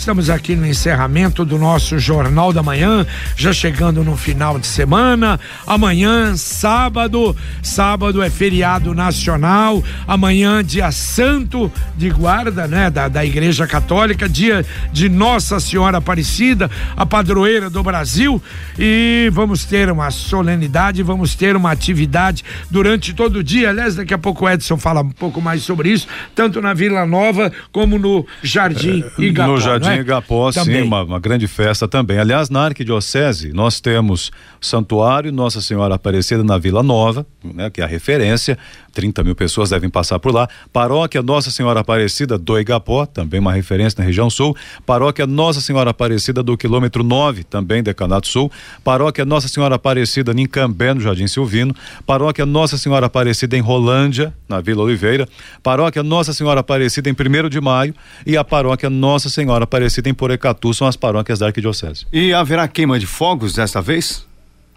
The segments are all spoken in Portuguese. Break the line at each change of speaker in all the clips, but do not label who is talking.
Estamos aqui no encerramento do nosso Jornal da Manhã, já chegando no final de semana. Amanhã, sábado, sábado é feriado nacional. Amanhã, dia santo de guarda, né, da, da Igreja Católica, dia de Nossa Senhora Aparecida, a padroeira do Brasil. E vamos ter uma solenidade, vamos ter uma atividade durante todo o dia. Aliás, daqui a pouco o Edson fala um pouco mais sobre isso, tanto na Vila Nova como no Jardim
é,
Igapó.
No Jardim em Igapó, sim, uma, uma, grande festa também. Aliás, na Arquidiocese, nós temos Santuário Nossa Senhora Aparecida na Vila Nova, né, que é a referência, 30 mil pessoas devem passar por lá. Paróquia Nossa Senhora Aparecida do Igapó, também uma referência na região sul. Paróquia Nossa Senhora Aparecida do quilômetro 9, também Decanato Sul. Paróquia Nossa Senhora Aparecida em Cambé, no Jardim Silvino. Paróquia Nossa Senhora Aparecida em Rolândia, na Vila Oliveira. Paróquia Nossa Senhora Aparecida em 1 de Maio. E a Paróquia Nossa Senhora Aparecida em Porecatu são as paróquias da Arquidiocese.
E haverá queima de fogos desta vez?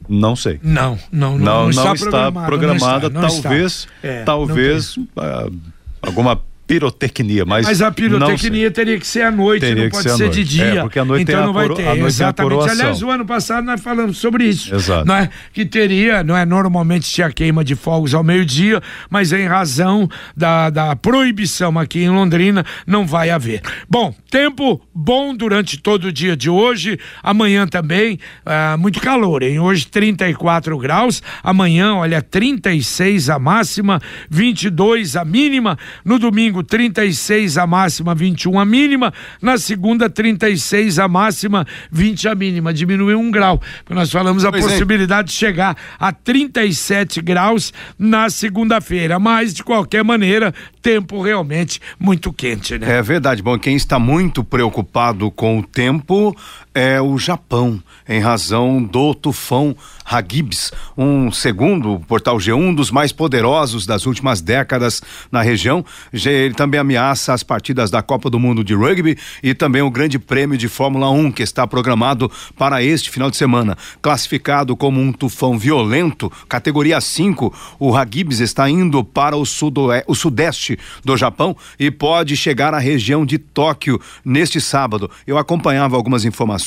Não sei.
Não, não, não,
não, não está, está programada. Não está, talvez, está. É, talvez uh, alguma pirotecnia, mas
mas a pirotecnia teria que ser à noite, teria não pode ser, ser de dia. É,
porque a noite
então
não
vai ter. Exatamente. Aliás, o ano passado nós falamos sobre isso.
Exato.
Não é que teria, não é normalmente tinha queima de fogos ao meio-dia, mas em razão da, da proibição aqui em Londrina não vai haver. Bom, tempo bom durante todo o dia de hoje, amanhã também ah, muito calor, hein? Hoje 34 graus, amanhã, olha, 36 a máxima, 22 a mínima, no domingo domingo 36 a máxima, 21 a mínima. Na segunda, 36 a máxima, 20 a mínima. Diminuiu um grau. Nós falamos a pois é. possibilidade é. de chegar a 37 graus na segunda-feira. Mas, de qualquer maneira, tempo realmente muito quente, né?
É verdade. Bom, quem está muito preocupado com o tempo é o Japão, em razão do tufão Hagibis, um segundo portal G1 um dos mais poderosos das últimas décadas na região. Ele também ameaça as partidas da Copa do Mundo de Rugby e também o Grande Prêmio de Fórmula 1 que está programado para este final de semana. Classificado como um tufão violento, categoria 5, o Hagibis está indo para o, sudoeste, o sudeste do Japão e pode chegar à região de Tóquio neste sábado. Eu acompanhava algumas informações.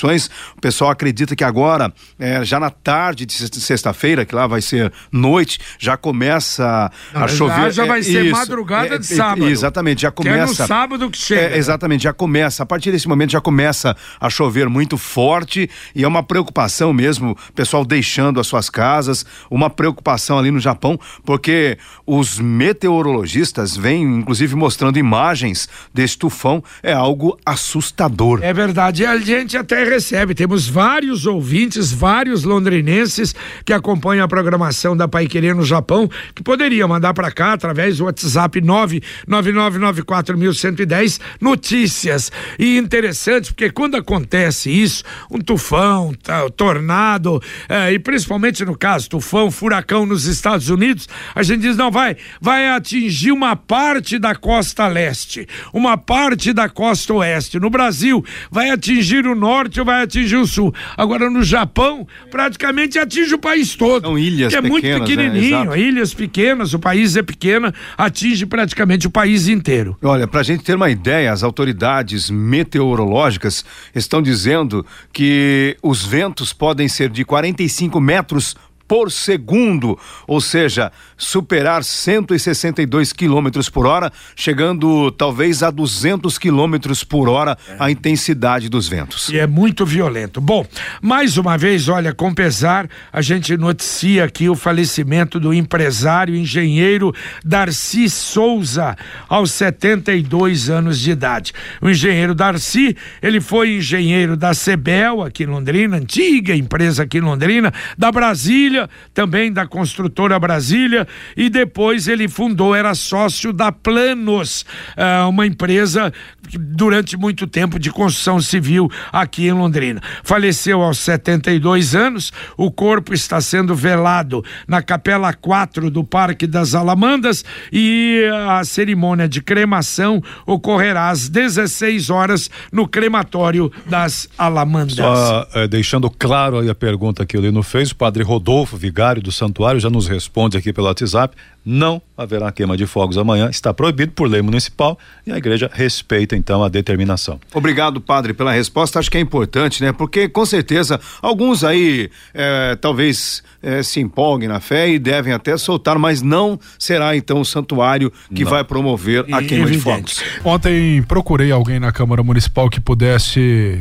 O pessoal acredita que agora, é, já na tarde de sexta-feira, que lá vai ser noite, já começa Não, a chover.
Já vai é, ser isso, madrugada é, de sábado.
Exatamente, já começa.
Que é no sábado que chega.
É, exatamente, já começa. A partir desse momento já começa a chover muito forte e é uma preocupação mesmo, pessoal deixando as suas casas, uma preocupação ali no Japão, porque os meteorologistas vêm, inclusive, mostrando imagens desse tufão, é algo assustador.
É verdade, a gente até recebe, temos vários ouvintes, vários londrinenses que acompanham a programação da Pai Querer no Japão, que poderia mandar para cá através do WhatsApp 99994110 notícias. E interessante, porque quando acontece isso, um tufão, tá, tornado, é, e principalmente no caso, tufão, furacão nos Estados Unidos, a gente diz, não, vai, vai atingir uma parte da costa leste, uma parte da costa oeste. No Brasil, vai atingir o norte vai atingir o sul. Agora, no Japão, praticamente atinge o país todo.
São ilhas
que é
muito
né? pequenininho,
né?
ilhas pequenas, o país é pequeno, atinge praticamente o país inteiro.
Olha, para a gente ter uma ideia, as autoridades meteorológicas estão dizendo que os ventos podem ser de 45 metros por segundo, ou seja, superar 162 quilômetros por hora, chegando talvez a 200 quilômetros por hora é. a intensidade dos ventos.
E é muito violento. Bom, mais uma vez, olha, com pesar, a gente noticia aqui o falecimento do empresário engenheiro Darcy Souza, aos 72 anos de idade. O engenheiro Darcy, ele foi engenheiro da Cebel aqui em Londrina, antiga empresa aqui em Londrina, da Brasília Brasília, também da construtora Brasília, e depois ele fundou, era sócio da Planos, uh, uma empresa durante muito tempo de construção civil aqui em Londrina. Faleceu aos 72 anos, o corpo está sendo velado na Capela 4 do Parque das Alamandas e a cerimônia de cremação ocorrerá às 16 horas no crematório das Alamandas.
Só uh, deixando claro aí a pergunta que o Lino fez, o padre Rodolfo Rodolfo Vigário do Santuário já nos responde aqui pelo WhatsApp. Não haverá queima de fogos amanhã, está proibido por lei municipal e a igreja respeita então a determinação.
Obrigado, padre, pela resposta. Acho que é importante, né? Porque com certeza alguns aí é, talvez é, se empolguem na fé e devem até soltar, mas não será então o santuário que não. vai promover a queima de fogos.
Ontem procurei alguém na Câmara Municipal que pudesse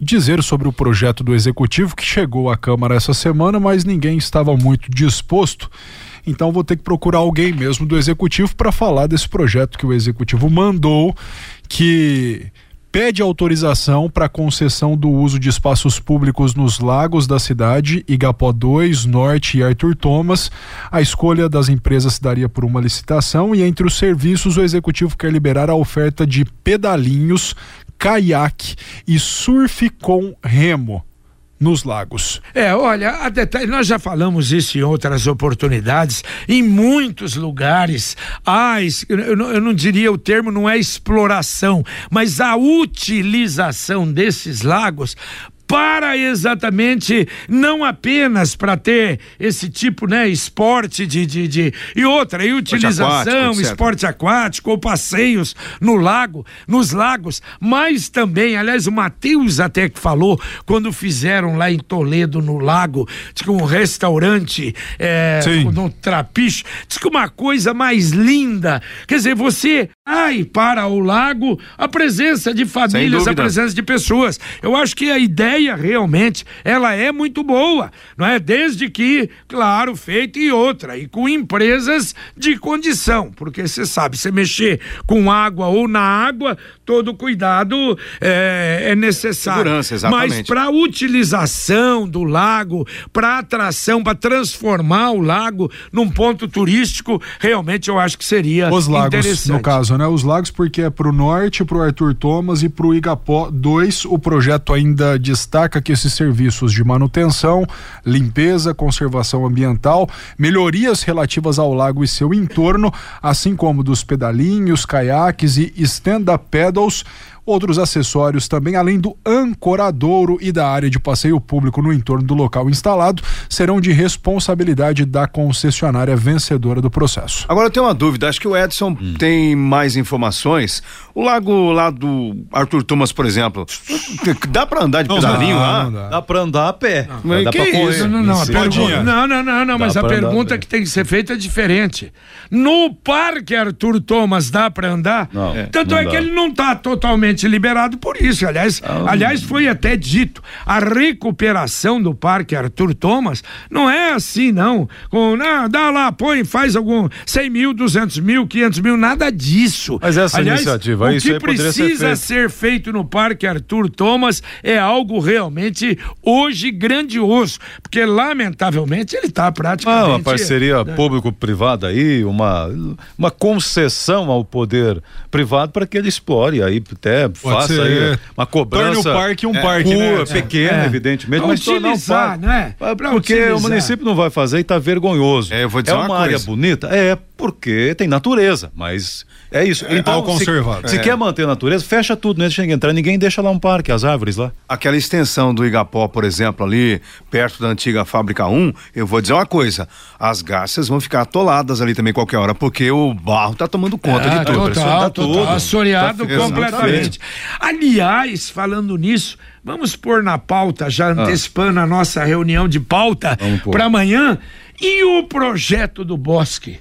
dizer sobre o projeto do executivo que chegou à Câmara essa semana, mas ninguém estava muito disposto. Então vou ter que procurar alguém mesmo do executivo para falar desse projeto que o executivo mandou, que pede autorização para concessão do uso de espaços públicos nos lagos da cidade, Igapó 2, Norte e Arthur Thomas. A escolha das empresas se daria por uma licitação e entre os serviços o executivo quer liberar a oferta de pedalinhos, caiaque e surf com remo nos lagos.
É, olha, detalhe, nós já falamos isso em outras oportunidades, em muitos lugares, ah, eu, não, eu não diria o termo, não é exploração, mas a utilização desses lagos para exatamente não apenas para ter esse tipo né esporte de, de, de e outra e utilização esporte aquático, esporte aquático ou passeios no lago nos lagos mas também aliás o Matheus até que falou quando fizeram lá em Toledo no lago que um restaurante é, no Trapiche diz que uma coisa mais linda quer dizer você ai para o lago a presença de famílias a presença de pessoas eu acho que a ideia ideia realmente ela é muito boa, não é? Desde que, claro, feita e outra e com empresas de condição, porque você sabe, você mexer com água ou na água, todo cuidado é, é necessário.
Segurança, exatamente.
Mas para utilização do lago, para atração, para transformar o lago num ponto turístico, realmente eu acho que seria
Os lagos, no caso, né? Os lagos porque é para o norte, para o Arthur Thomas e para o Igapó 2, o projeto ainda de destaca que esses serviços de manutenção, limpeza, conservação ambiental, melhorias relativas ao lago e seu entorno, assim como dos pedalinhos, caiaques e stand-up pedals, Outros acessórios também, além do ancoradouro e da área de passeio público no entorno do local instalado, serão de responsabilidade da concessionária vencedora do processo.
Agora eu tenho uma dúvida, acho que o Edson hum. tem mais informações. O lago lá do Arthur Thomas, por exemplo, dá para andar de não, pedalinho lá?
Dá, dá para andar a pé.
Não, mas dá que isso? Não, não, pergunta, não, não, não, não, mas a pergunta que tem que ser feita é diferente. No parque Arthur Thomas dá para andar? Não, Tanto é que ele não está totalmente liberado por isso. Aliás, oh. aliás, foi até dito, a recuperação do Parque Arthur Thomas não é assim, não. Com, ah, dá lá, põe, faz algum 100 mil, 200 mil, 500 mil, nada disso.
Mas essa aliás, iniciativa,
o
isso
que precisa ser feito. ser feito no Parque Arthur Thomas é algo realmente hoje grandioso, porque lamentavelmente ele está praticamente.
Ah, uma parceria né? público-privada aí, uma, uma concessão ao poder privado para que ele explore aí até faça aí uma cobrança. Torne
o parque um é, parque,
né? pequeno, é. evidentemente, mas um parque. Né? Porque utilizar. o município não vai fazer e está vergonhoso.
É, eu vou dizer
é uma,
uma
área bonita? É, porque tem natureza, mas é isso. É, então,
conservado.
Se, se, quer manter a natureza, fecha tudo, né? Deixa entrar, ninguém deixa lá um parque, as árvores lá.
Aquela extensão do Igapó, por exemplo, ali perto da antiga fábrica 1, eu vou dizer uma coisa, as garças vão ficar atoladas ali também qualquer hora, porque o barro tá tomando conta de tudo.
Total, tá tudo. assoreado tá completamente. Aliás, falando nisso, vamos pôr na pauta, já ah. antecipando a nossa reunião de pauta para amanhã, e o projeto do Bosque?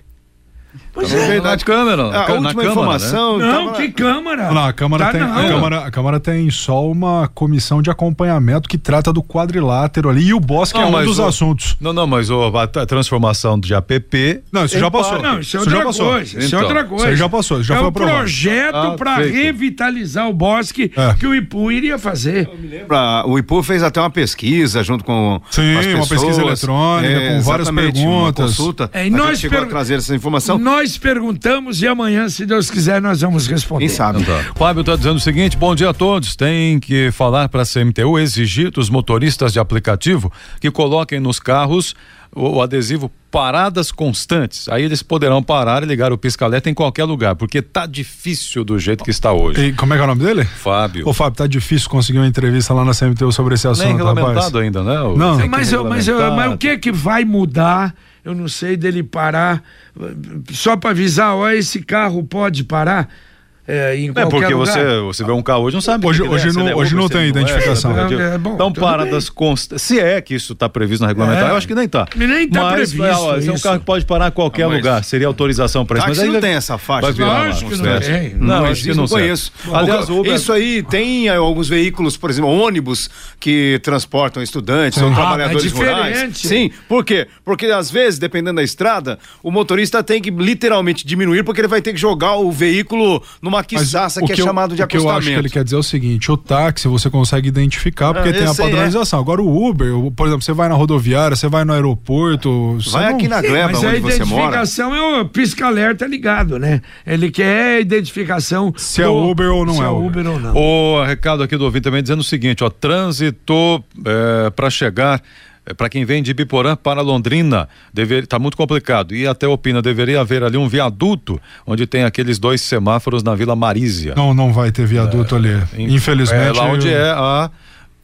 Pois é. Na câmera.
A, a última informação.
Né? Não, que câmara?
Não, a câmara, tá tem, não. A, câmara, a Câmara tem só uma comissão de acompanhamento que trata do quadrilátero ali e o bosque não, é um dos o, assuntos.
Não, não, mas o, a, a transformação de APP.
Não, isso já passou.
Não, isso é outra isso coisa. Isso é então, é outra coisa.
Isso já passou, isso já
é
foi
aprovado. É um projeto ah, para revitalizar o bosque é. que o IPU iria fazer.
Pra, o IPU fez até uma pesquisa junto com
Sim,
as pessoas.
uma pesquisa eletrônica, é, com várias perguntas. Uma
consulta. É, e nós chegou per... a trazer essa informação.
Nós Nós perguntamos e amanhã, se Deus quiser, nós vamos responder.
Quem sabe? Então, tá. Fábio está dizendo o seguinte: bom dia a todos. Tem que falar para a CMTU exigir dos motoristas de aplicativo que coloquem nos carros o, o, adesivo paradas constantes. Aí eles poderão parar e ligar o pisca-alerta em qualquer lugar, porque tá difícil do jeito que está hoje.
E como é que é o nome dele?
Fábio.
Ô Fábio, tá difícil conseguir uma entrevista lá na CMTU sobre esse assunto, Nem
regulamentado rapaz. ainda, né?
Não. Mas, mas, mas o que é que vai mudar? Eu não sei dele parar só para avisar, ó, esse carro pode parar.
É, em é porque lugar. você, você vê um carro hoje não sabe
hoje, hoje, é, não, é hoje não tem identificação.
é, é, bom, então paradas constantes se é que isso está previsto na regulamentar eu acho que nem está
nem está previsto
ó, é um carro que pode parar em qualquer ah, lugar seria autorização para isso
mas aí não tem essa faixa
vai virar acho que não tem.
Não, não conheço. Aliás isso aí tem alguns veículos por exemplo ônibus que transportam estudantes ou ah, trabalhadores rurais. sim por quê? Porque às vezes dependendo da estrada o motorista tem que literalmente diminuir porque ele vai ter que jogar o veículo numa uma quizaça que, que é chamado de
o
acostamento.
O que eu acho que ele quer dizer é o seguinte: o táxi você consegue identificar porque ah, tem a é. padronização. É. Agora o Uber, por exemplo, você vai na rodoviária, você vai no aeroporto.
Vai não... aqui na Gleba, Mas onde você mora.
a identificação é o pisca-alerta ligado, né? Ele quer identificação.
Se é do... é Uber ou não
se
é,
é Uber ou não.
O recado aqui do ouvinte também dizendo o seguinte: ó, trânsito é, para chegar para quem vem de Biporã para Londrina, está muito complicado. E até opina, deveria haver ali um viaduto onde tem aqueles dois semáforos na Vila Marísia.
Não, não vai ter viaduto é, ali. Infelizmente. É
lá onde eu... é a,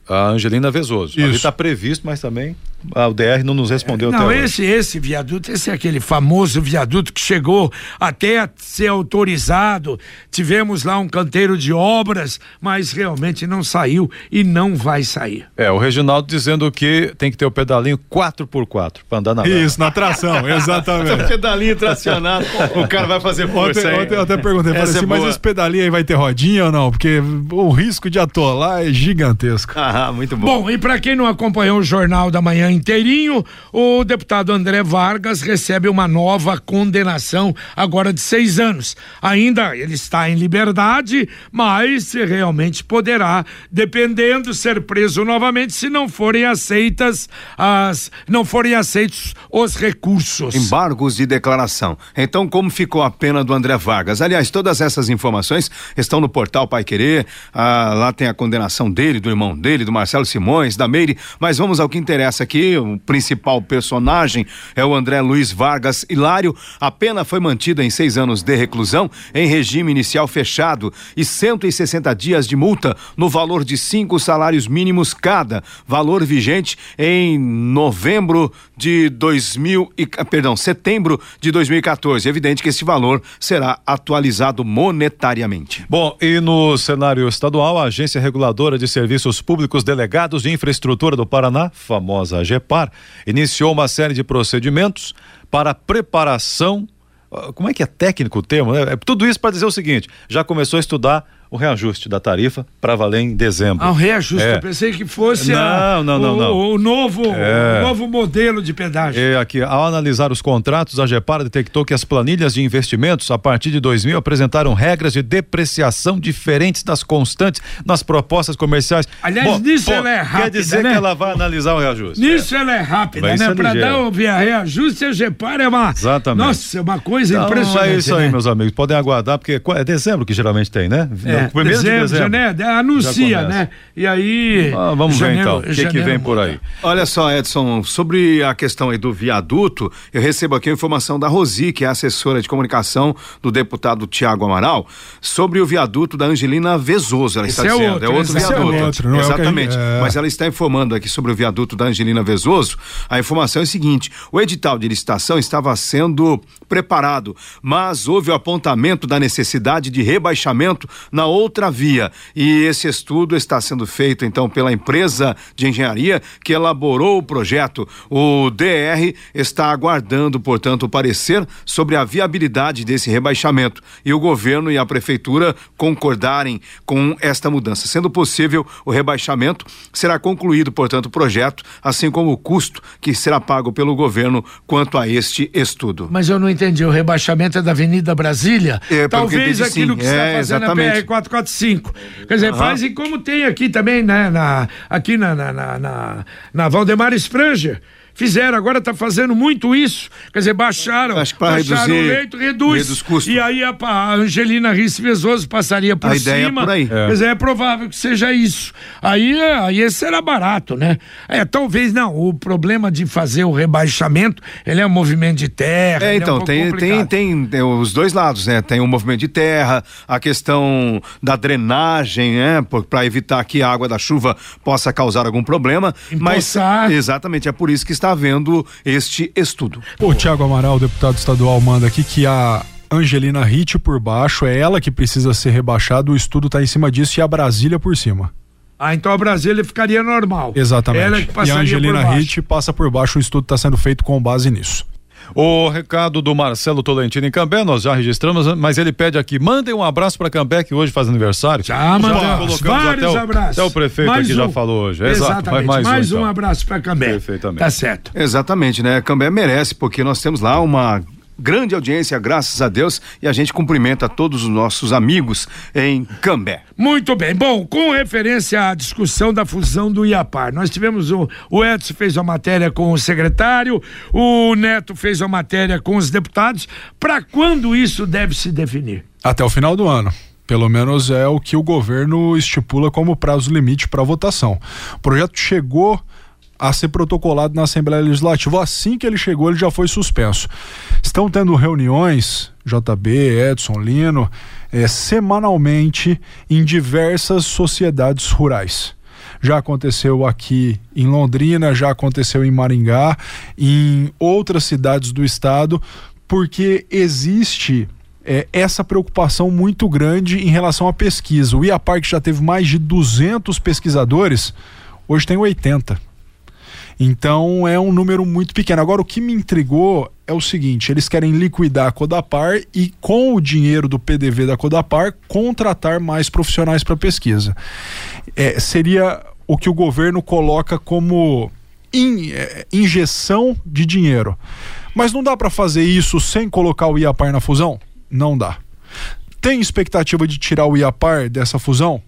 a Angelina Vezoso. Isso. Ali está previsto, mas também o DR não nos respondeu
não,
até
esse, hoje. esse viaduto, esse é aquele famoso viaduto que chegou até a ser autorizado. Tivemos lá um canteiro de obras, mas realmente não saiu e não vai sair.
É, o Reginaldo dizendo que tem que ter o pedalinho 4x4 para andar na
Isso, na tração, exatamente.
pedalinho tracionado, o cara vai fazer força
ontem, ontem eu até perguntei, falei assim, é mas esse pedalinho aí vai ter rodinha ou não? Porque o risco de atolar é gigantesco.
Ah, muito bom.
Bom, e para quem não acompanhou o Jornal da Manhã inteirinho, o deputado André Vargas recebe uma nova condenação agora de seis anos. Ainda ele está em liberdade, mas realmente poderá, dependendo, ser preso novamente se não forem aceitas as, não forem aceitos os recursos.
Embargos de declaração. Então, como ficou a pena do André Vargas? Aliás, todas essas informações estão no portal Pai Querer. Ah, lá tem a condenação dele, do irmão dele, do Marcelo Simões, da Meire. Mas vamos ao que interessa aqui o principal personagem é o André Luiz Vargas Hilário. A pena foi mantida em seis anos de reclusão em regime inicial fechado e 160 dias de multa no valor de cinco salários mínimos cada, valor vigente em novembro de 2000 e, perdão, setembro de 2014. É evidente que esse valor será atualizado monetariamente.
Bom, e no cenário estadual, a Agência Reguladora de Serviços Públicos Delegados de Infraestrutura do Paraná, famosa GEPAR, iniciou uma série de procedimentos para preparação. Ah, como é que é técnico o termo? Né? É tudo isso para dizer o seguinte: já começou a estudar o reajuste da tarifa para valer em dezembro.
Ah, o reajuste, é. eu pensei que fosse
não, a, não, não,
o,
não.
o, novo, é. o novo modelo de pedágio.
É, aqui, ao analisar os contratos, a GEPAR detectou que as planilhas de investimentos a partir de 2000 apresentaram regras de depreciação diferentes das constantes nas propostas comerciais.
Aliás, bom, nisso bom, ela é rápida,
Quer dizer
né?
que ela vai analisar o reajuste.
Nisso é. ela é rápida, Vai né? Para dar o reajuste, a GEPAR é uma...
Exatamente.
Nossa, é uma coisa então, impressionante.
É isso aí,
né?
meus amigos. Podem aguardar, porque é dezembro que geralmente tem, né?
É, primeiro dezembro, de dezembro né? Anuncia, né? E aí.
Ah, vamos janeiro, ver então. O que, que vem por aí?
Olha só, Edson, sobre a questão aí do viaduto, eu recebo aqui a informação da Rosi, que é assessora de comunicação do deputado Tiago Amaral, sobre o viaduto da Angelina Vezoso. Ela está
Esse
é dizendo.
É outro,
é outro
viaduto.
É outro, Exatamente. É... Mas ela está informando aqui sobre o viaduto da Angelina Vezoso. A informação é a seguinte: o edital de licitação estava sendo preparado, mas houve o apontamento da necessidade de rebaixamento na outra via e esse estudo está sendo feito então pela empresa de engenharia que elaborou o projeto. O DR está aguardando, portanto, o parecer sobre a viabilidade desse rebaixamento e o governo e a prefeitura concordarem com esta mudança. Sendo possível o rebaixamento, será concluído, portanto, o projeto, assim como o custo que será pago pelo governo quanto a este estudo.
Mas eu não entendi, o rebaixamento é da Avenida Brasília?
É,
Talvez aquilo
sim.
que é, está fazendo exatamente. na PR 445. Quer dizer, uhum. fazem como tem aqui também, né? Na, aqui na, na, na, na, na Valdemar Spranger fizeram, agora está fazendo muito isso. Quer dizer, baixaram,
baixaram
o leito, reduz. reduz custo. E aí a, a Angelina Risse Vezoso passaria por
a
cima.
Ideia é por aí.
Quer dizer, é provável que seja isso. Aí, aí esse era barato, né? É, talvez não. O problema de fazer o rebaixamento, ele é um movimento de terra.
É, então,
é um
tem, tem, tem, tem, os dois lados, né? Tem o movimento de terra, a questão da drenagem, né? Para evitar que a água da chuva possa causar algum problema. Empoçar. Mas, exatamente, é por isso que está havendo este estudo.
O Tiago Amaral, deputado estadual, manda aqui que a Angelina Ritt por baixo, é ela que precisa ser rebaixada, o estudo está em cima disso e a Brasília por cima.
Ah, então a Brasília ficaria normal.
Exatamente. Ela que e a Angelina Ritt passa por baixo, o estudo está sendo feito com base nisso.
O recado do Marcelo Tolentino em Cambé, nós já registramos, mas ele pede aqui, mandem um abraço para Cambé que hoje faz aniversário.
Já, mandamos vários
até o,
abraços.
Até o prefeito mais aqui um. já falou hoje.
Exatamente, Exato, mais, mais um, então. um abraço para Cambé. Perfeitamente. Tá certo.
Exatamente, né? Cambé merece, porque nós temos lá uma grande audiência, graças a Deus, e a gente cumprimenta todos os nossos amigos em Cambé.
Muito bem. Bom, com referência à discussão da fusão do IAPAR, nós tivemos o, o Edson fez uma matéria com o secretário, o Neto fez uma matéria com os deputados. Para quando isso deve se definir?
Até o final do ano. Pelo menos é o que o governo estipula como prazo limite para votação. O projeto chegou a ser protocolado na Assembleia Legislativa. Assim que ele chegou, ele já foi suspenso. Estão tendo reuniões, JB, Edson, Lino, é, semanalmente em diversas sociedades rurais. Já aconteceu aqui em Londrina, já aconteceu em Maringá, em outras cidades do estado, porque existe é, essa preocupação muito grande em relação à pesquisa. O IAPAR, que já teve mais de 200 pesquisadores, hoje tem 80 então é um número muito pequeno. Agora, o que me intrigou é o seguinte: eles querem liquidar a Codapar e, com o dinheiro do PDV da Codapar, contratar mais profissionais para pesquisa. É, seria o que o governo coloca como in, é, injeção de dinheiro. Mas não dá para fazer isso sem colocar o IAPAR na fusão? Não dá. Tem expectativa de tirar o IAPAR dessa fusão?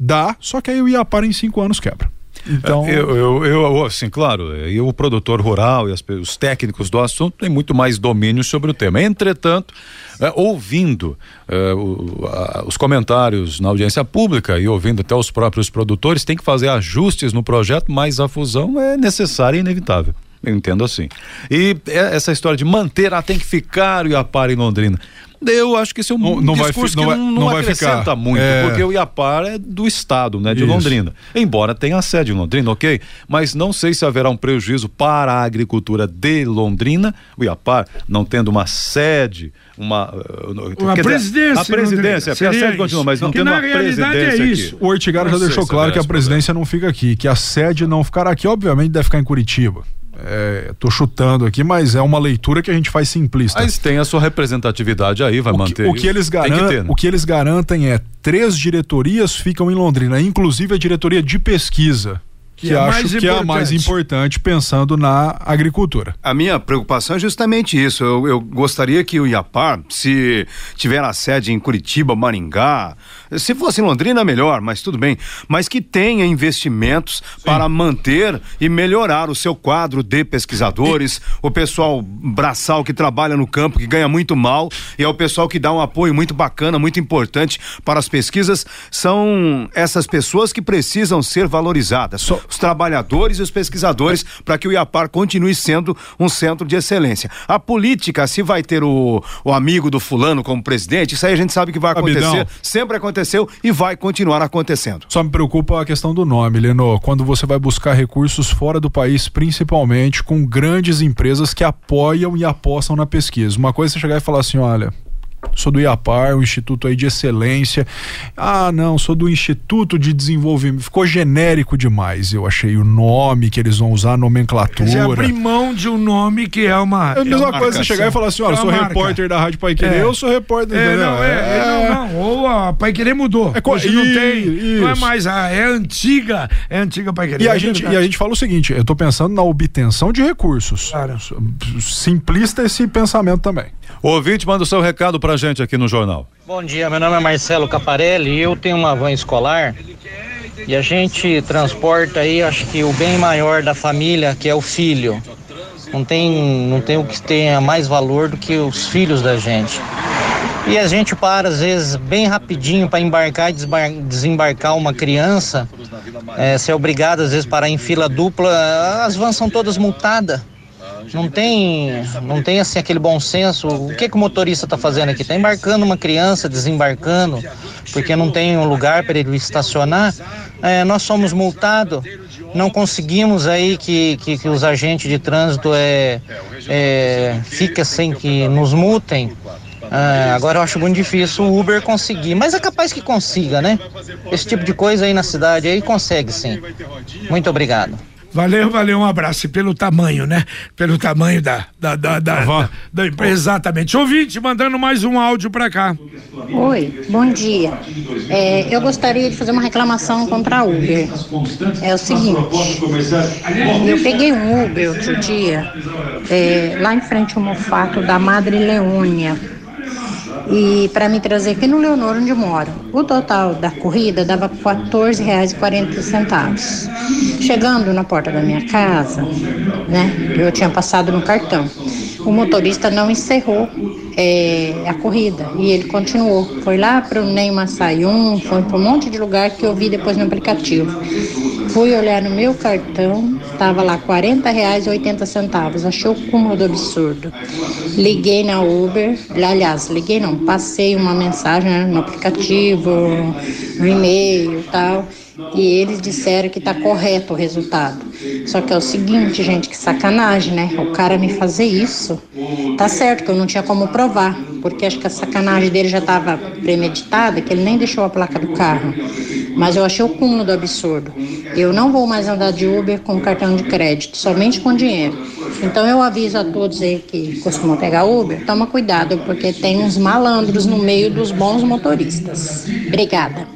Dá, só que aí o IAPAR em cinco anos quebra.
Então, eu, eu, eu, assim, claro, e o produtor rural e as, os técnicos do assunto têm muito mais domínio sobre o tema. Entretanto, é, ouvindo é, o, a, os comentários na audiência pública e ouvindo até os próprios produtores, tem que fazer ajustes no projeto, mas a fusão é necessária e inevitável. Eu entendo assim. E é, essa história de manter, ah, tem que ficar o Iapar em Londrina. Eu acho que esse é um não, não discurso vai, que não, não, não acrescenta ficar. muito, é... porque o Iapar é do estado, né, de Isso. Londrina. Embora tenha sede em Londrina, ok? Mas não sei se haverá um prejuízo para a agricultura de Londrina, o Iapar não tendo uma sede, uma,
uh, uma presidência.
a presidência, porque a sede continua, mas não tendo uma é presidência é isso.
Aqui. O Ortigara já deixou claro que a presidência não fica aqui, que a sede não ficará aqui, obviamente deve ficar em Curitiba. É, tô chutando aqui, mas é uma leitura que a gente faz simplista.
Mas tem a sua representatividade aí, vai
o
manter.
Que, o, que eles garantem, ter, né? o que eles garantem é três diretorias ficam em Londrina, inclusive a diretoria de pesquisa que, que é acho que importante. é a mais importante pensando na agricultura.
A minha preocupação é justamente isso. Eu, eu gostaria que o IAPAR, se tiver a sede em Curitiba, Maringá, se fosse em Londrina, melhor, mas tudo bem. Mas que tenha investimentos Sim. para manter e melhorar o seu quadro de pesquisadores, o pessoal braçal que trabalha no campo, que ganha muito mal, e é o pessoal que dá um apoio muito bacana, muito importante para as pesquisas. São essas pessoas que precisam ser valorizadas. So os trabalhadores e os pesquisadores para que o IAPAR continue sendo um centro de excelência. A política, se vai ter o, o amigo do fulano como presidente, isso aí a gente sabe que vai acontecer, Abidão. sempre aconteceu e vai continuar acontecendo.
Só me preocupa a questão do nome, Leno, quando você vai buscar recursos fora do país, principalmente com grandes empresas que apoiam e apostam na pesquisa. Uma coisa é você chegar e falar assim, olha, sou do IAPAR, um instituto aí de excelência. Ah, não, sou do Instituto de Desenvolvimento. Ficou genérico demais, eu achei o nome que eles vão usar, a nomenclatura. Você
abrir mão de um nome que é uma.
É a mesma é coisa você chegar e falar assim: olha, é sou marca. repórter da Rádio Pai Querer, é. eu sou repórter.
É, não, é, é, não, não, Ou a Pai Querer mudou. É, Hoje e, não tem. Isso. Não é mais, a, é antiga, é antiga Pai Querer.
E a, gente, e a gente fala o seguinte: eu tô pensando na obtenção de recursos.
Claro.
Simplista esse pensamento também.
O ouvinte manda o seu recado pra gente aqui no jornal.
Bom dia, meu nome é Marcelo Caparelli e eu tenho uma van escolar e a gente transporta aí, acho que o bem maior da família, que é o filho. Não tem, não tem o que tenha mais valor do que os filhos da gente. E a gente para, às vezes, bem rapidinho para embarcar e desembarcar uma criança. É, ser obrigado, às vezes, parar em fila dupla. As vans são todas multadas. Não tem, não tem assim aquele bom senso. O que, que o motorista está fazendo aqui? Está embarcando uma criança, desembarcando, porque não tem um lugar para ele estacionar. É, nós somos multados não conseguimos aí que, que, que, os agentes de trânsito é, é, fica sem que nos multem. Ah, agora eu acho muito difícil o Uber conseguir, mas é capaz que consiga, né? Esse tipo de coisa aí na cidade aí consegue sim. Muito obrigado.
Valeu, valeu, um abraço. E pelo tamanho, né? Pelo tamanho da. da, da, da, da, da empresa. Exatamente. Ouvinte, mandando mais um áudio para cá.
Oi, bom dia. É, eu gostaria de fazer uma reclamação contra a Uber. É o seguinte: eu peguei um Uber outro dia, é, lá em frente ao Mofato da Madre Leônia e para me trazer aqui no Leonor, onde eu moro. O total da corrida dava R$ 14,40. Chegando na porta da minha casa, né, eu tinha passado no cartão. O motorista não encerrou é, a corrida e ele continuou. Foi lá para o Neymar Sayum, foi para um monte de lugar que eu vi depois no aplicativo. Fui olhar no meu cartão, estava lá R$ reais e 80 centavos. Achei o cúmulo absurdo. Liguei na Uber, aliás, liguei não, passei uma mensagem né, no aplicativo, no e-mail e tal e eles disseram que está correto o resultado. Só que é o seguinte, gente, que sacanagem, né? O cara me fazer isso. Tá certo que eu não tinha como provar, porque acho que a sacanagem dele já estava premeditada, que ele nem deixou a placa do carro. Mas eu achei o cúmulo do absurdo. Eu não vou mais andar de Uber com cartão de crédito, somente com dinheiro. Então eu aviso a todos aí que costumam pegar Uber, toma cuidado, porque tem uns malandros no meio dos bons motoristas. Obrigada.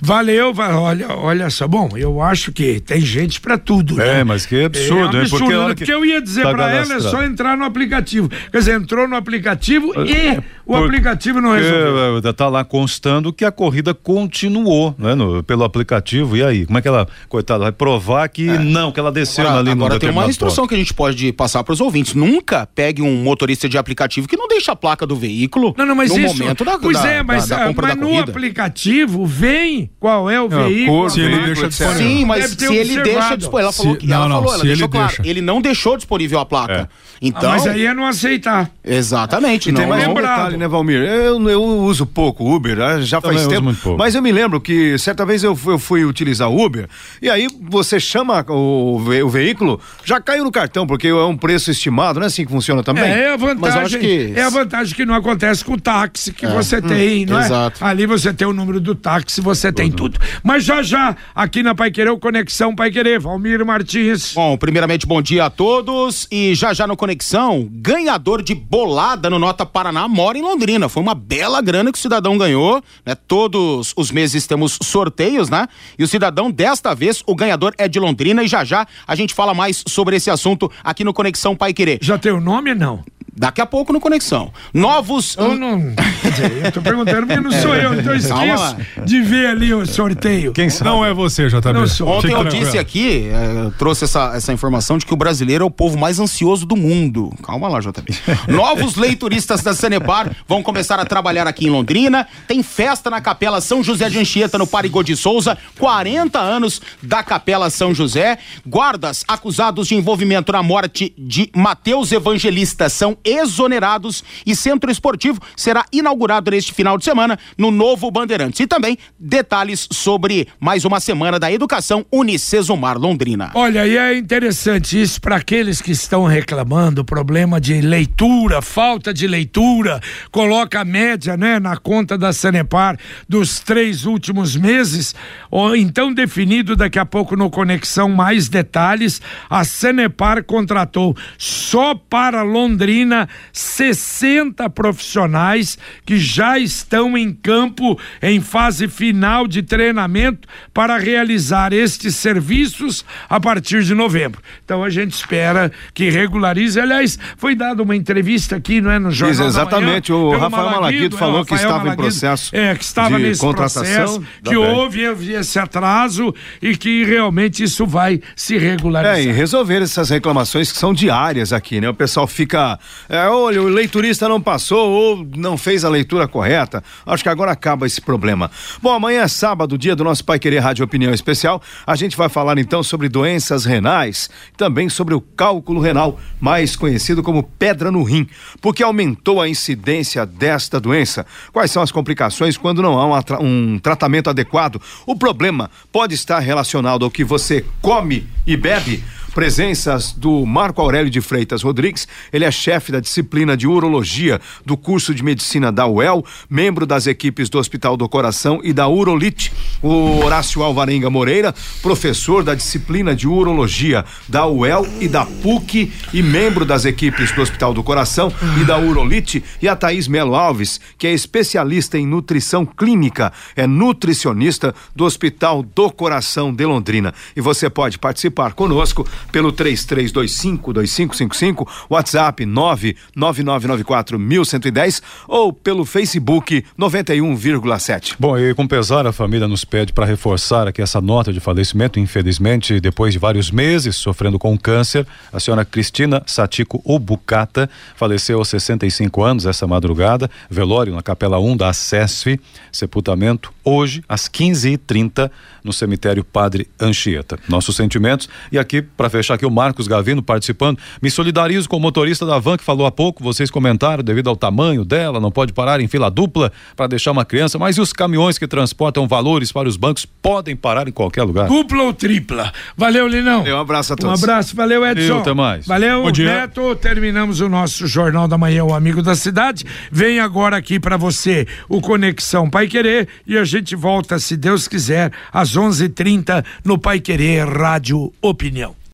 Valeu, olha, olha só. Bom, eu acho que tem gente para tudo.
É,
né?
mas que absurdo,
é
hein?
Porque, né? porque eu ia dizer tá para ela é só entrar no aplicativo. Quer dizer, entrou no aplicativo e o aplicativo não resolveu.
Eh, tá lá constando que a corrida continuou, né? No, pelo aplicativo. E aí, como é que ela, coitada, vai provar que é. não, que ela desceu
agora,
ali
no Agora tem uma instrução ponto. que a gente pode passar para os ouvintes. Nunca pegue um motorista de aplicativo que não deixa a placa do veículo
não, não, mas no isso, momento da, pois da, é, mas, da, da compra mas da no aplicativo vem qual é o veículo.
Se ele deixa disponível. Sim, mas se ele deixa disponível. Ela falou que. Ela falou, ela deixou claro. Ele não deixou disponível a placa. É. Então,
ah, mas aí é não aceitar.
Exatamente.
E não, tem mais um detalhe, né, Valmir? Eu, eu uso pouco Uber, né? já faz Também tempo. Mas eu me lembro que certa vez eu, eu fui utilizar Uber e aí você chama o, o veículo, já caiu no cartão, porque é um preço estimado, não é assim que funciona também?
É, é a vantagem, que... é a vantagem que não acontece com o táxi que é. você tem, hum, não é? Exato. Ali você tem o número do táxi, você tem tudo. Mas já já, aqui na Pai Querer, o Conexão Pai Querer, Valmir Martins.
Bom, primeiramente, bom dia a todos e já já no Conexão, ganhador de bolada no Nota Paraná mora em Londrina. Foi uma bela grana que o cidadão ganhou, né? Todos os meses temos sorteios, né? E o cidadão, desta vez, o ganhador é de Londrina e já já a gente fala mais sobre esse assunto aqui no Conexão Pai Querer.
Já tem o nome não?
Daqui a pouco no Conexão. Novos.
Eu não. eu tô perguntando, porque não sou eu, então esqueço de ver ali o sorteio.
Quem sabe? Não é você, JB. Não
sou. Ontem eu disse aqui, é, trouxe essa, essa informação de que o brasileiro é o povo mais ansioso do mundo. Calma lá, JB. Novos leituristas da Sanepar vão começar a trabalhar aqui em Londrina. Tem festa na Capela São José de Anchieta, no Parigô de Souza. 40 anos da Capela São José. Guardas acusados de envolvimento na morte de Mateus Evangelista são exonerados e centro esportivo será inaugurado neste final de semana no novo Bandeirantes. E também detalhes sobre mais uma semana da educação Unicesumar Londrina.
Olha, e é interessante isso para aqueles que estão reclamando, problema de leitura, falta de leitura, coloca a média, né, na conta da Sanepar dos três últimos meses, ou então definido daqui a pouco no Conexão mais detalhes, a Sanepar contratou só para Londrina Londrina 60 profissionais que já estão em campo em fase final de treinamento para realizar estes serviços a partir de novembro. Então a gente espera que regularize. Aliás, foi dada uma entrevista aqui, não é, no jornal
Diz, Exatamente,
manhã,
o Rafael Malaguido, falou é, que estava Malaguido, em processo
é, que estava nesse processo, que houve esse atraso e que realmente isso vai se regularizar.
É, e resolver essas reclamações que são diárias aqui, né? O pessoal fica, é, olha, o leiturista não passou ou não fez a leitura correta. Acho que agora acaba esse problema. Bom, amanhã é sábado, dia do nosso Pai Querer Rádio Opinião Especial. A gente vai falar então sobre doenças renais, também sobre o cálculo renal, mais conhecido como pedra no rim, porque aumentou a incidência desta doença. Quais são as complicações quando não há um, um tratamento adequado? O problema pode estar relacionado ao que você come e bebe Presenças do Marco Aurélio de Freitas Rodrigues, ele é chefe da disciplina de urologia do curso de medicina da UEL, membro das equipes do Hospital do Coração e da Urolite. O Horácio Alvarenga Moreira, professor da disciplina de urologia da UEL e da PUC e membro das equipes do Hospital do Coração e da Urolite. E a Thaís Melo Alves, que é especialista em nutrição clínica, é nutricionista do Hospital do Coração de Londrina. E você pode participar conosco pelo 33252555, WhatsApp 999941110 ou pelo Facebook 91,7.
Bom, e com pesar a família nos pede para reforçar aqui essa nota de falecimento, infelizmente, depois de vários meses sofrendo com câncer, a senhora Cristina Satico Obucata faleceu aos 65 anos essa madrugada, velório na Capela 1 da SESF, sepultamento hoje às 15h30 no cemitério Padre Anchieta. Nossos sentimentos e aqui para fechar aqui o Marcos Gavino participando. Me solidarizo com o motorista da van que falou há pouco, vocês comentaram devido ao tamanho dela, não pode parar em fila dupla para deixar uma criança, mas e os caminhões que transportam valores para os bancos podem parar em qualquer lugar?
Dupla ou tripla? Valeu, Linão.
Um abraço a todos.
Um abraço, valeu, Edson.
Eu, até mais.
Valeu, Neto. Terminamos o nosso Jornal da Manhã, o Amigo da Cidade. Vem agora aqui para você o Conexão Pai Querer e a gente volta, se Deus quiser, às 11:30 no Pai Querer Rádio Opinião.